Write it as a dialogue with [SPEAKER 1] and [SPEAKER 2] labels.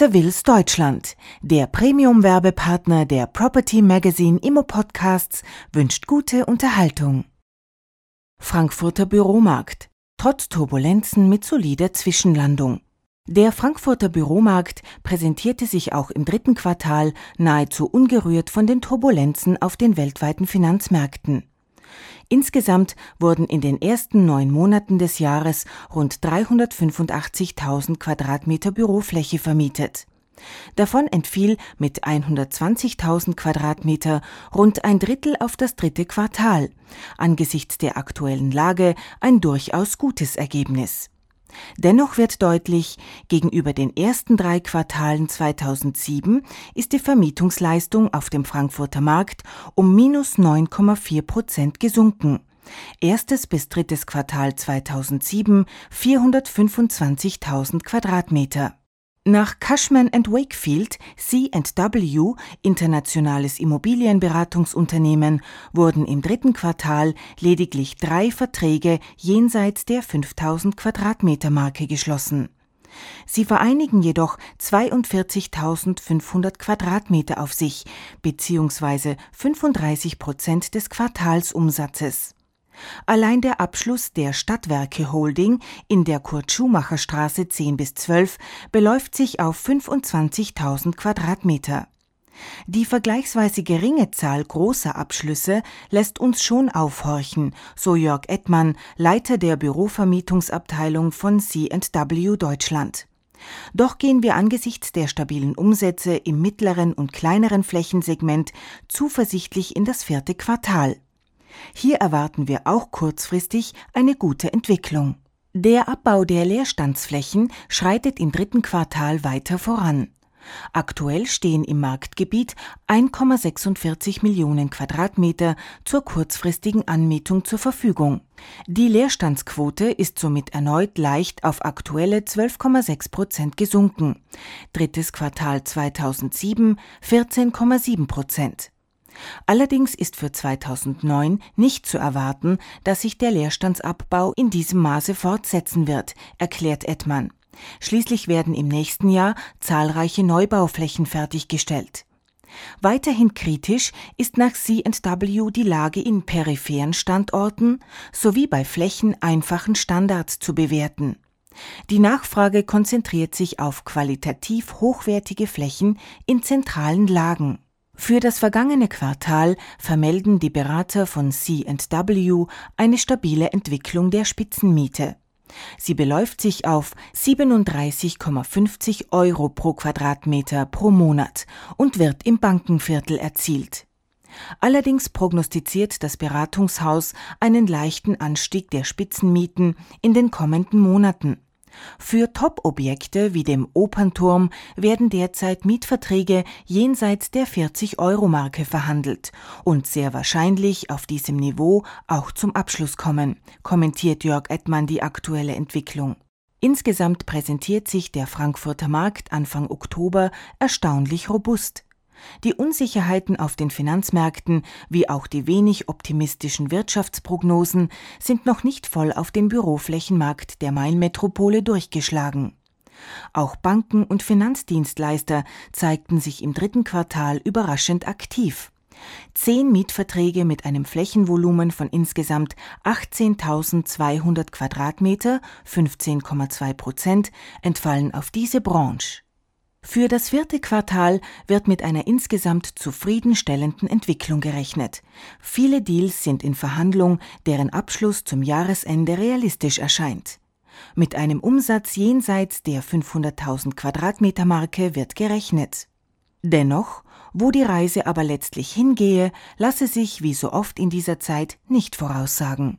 [SPEAKER 1] Sevilles Deutschland, der Premium-Werbepartner der Property Magazine Immo Podcasts, wünscht gute Unterhaltung. Frankfurter Büromarkt. Trotz Turbulenzen mit solider Zwischenlandung. Der Frankfurter Büromarkt präsentierte sich auch im dritten Quartal nahezu ungerührt von den Turbulenzen auf den weltweiten Finanzmärkten. Insgesamt wurden in den ersten neun Monaten des Jahres rund 385.000 Quadratmeter Bürofläche vermietet. Davon entfiel mit 120.000 Quadratmeter rund ein Drittel auf das dritte Quartal. Angesichts der aktuellen Lage ein durchaus gutes Ergebnis. Dennoch wird deutlich, gegenüber den ersten drei Quartalen 2007 ist die Vermietungsleistung auf dem Frankfurter Markt um minus 9,4 Prozent gesunken. Erstes bis drittes Quartal 2007 425.000 Quadratmeter. Nach Cushman Wakefield, C&W, internationales Immobilienberatungsunternehmen, wurden im dritten Quartal lediglich drei Verträge jenseits der 5000 Quadratmeter Marke geschlossen. Sie vereinigen jedoch 42.500 Quadratmeter auf sich, beziehungsweise 35 Prozent des Quartalsumsatzes. Allein der Abschluss der Stadtwerke Holding in der Kurt-Schumacher-Straße 10 bis 12 beläuft sich auf 25.000 Quadratmeter. Die vergleichsweise geringe Zahl großer Abschlüsse lässt uns schon aufhorchen, so Jörg Ettmann, Leiter der Bürovermietungsabteilung von C&W Deutschland. Doch gehen wir angesichts der stabilen Umsätze im mittleren und kleineren Flächensegment zuversichtlich in das vierte Quartal. Hier erwarten wir auch kurzfristig eine gute Entwicklung. Der Abbau der Leerstandsflächen schreitet im dritten Quartal weiter voran. Aktuell stehen im Marktgebiet 1,46 Millionen Quadratmeter zur kurzfristigen Anmietung zur Verfügung. Die Leerstandsquote ist somit erneut leicht auf aktuelle 12,6 Prozent gesunken. Drittes Quartal 2007 14,7 Prozent. Allerdings ist für 2009 nicht zu erwarten, dass sich der Leerstandsabbau in diesem Maße fortsetzen wird, erklärt Edmann. Schließlich werden im nächsten Jahr zahlreiche Neubauflächen fertiggestellt. Weiterhin kritisch ist nach C&W die Lage in peripheren Standorten sowie bei Flächen einfachen Standards zu bewerten. Die Nachfrage konzentriert sich auf qualitativ hochwertige Flächen in zentralen Lagen. Für das vergangene Quartal vermelden die Berater von C&W eine stabile Entwicklung der Spitzenmiete. Sie beläuft sich auf 37,50 Euro pro Quadratmeter pro Monat und wird im Bankenviertel erzielt. Allerdings prognostiziert das Beratungshaus einen leichten Anstieg der Spitzenmieten in den kommenden Monaten. Für Top-Objekte wie dem Opernturm werden derzeit Mietverträge jenseits der 40-Euro-Marke verhandelt und sehr wahrscheinlich auf diesem Niveau auch zum Abschluss kommen, kommentiert Jörg Edmann die aktuelle Entwicklung. Insgesamt präsentiert sich der Frankfurter Markt Anfang Oktober erstaunlich robust. Die Unsicherheiten auf den Finanzmärkten wie auch die wenig optimistischen Wirtschaftsprognosen sind noch nicht voll auf den Büroflächenmarkt der Mainmetropole durchgeschlagen. Auch Banken und Finanzdienstleister zeigten sich im dritten Quartal überraschend aktiv. Zehn Mietverträge mit einem Flächenvolumen von insgesamt 18.200 Quadratmeter, 15,2 Prozent, entfallen auf diese Branche. Für das vierte Quartal wird mit einer insgesamt zufriedenstellenden Entwicklung gerechnet. Viele Deals sind in Verhandlung, deren Abschluss zum Jahresende realistisch erscheint. Mit einem Umsatz jenseits der 500.000 Quadratmeter Marke wird gerechnet. Dennoch, wo die Reise aber letztlich hingehe, lasse sich wie so oft in dieser Zeit nicht voraussagen.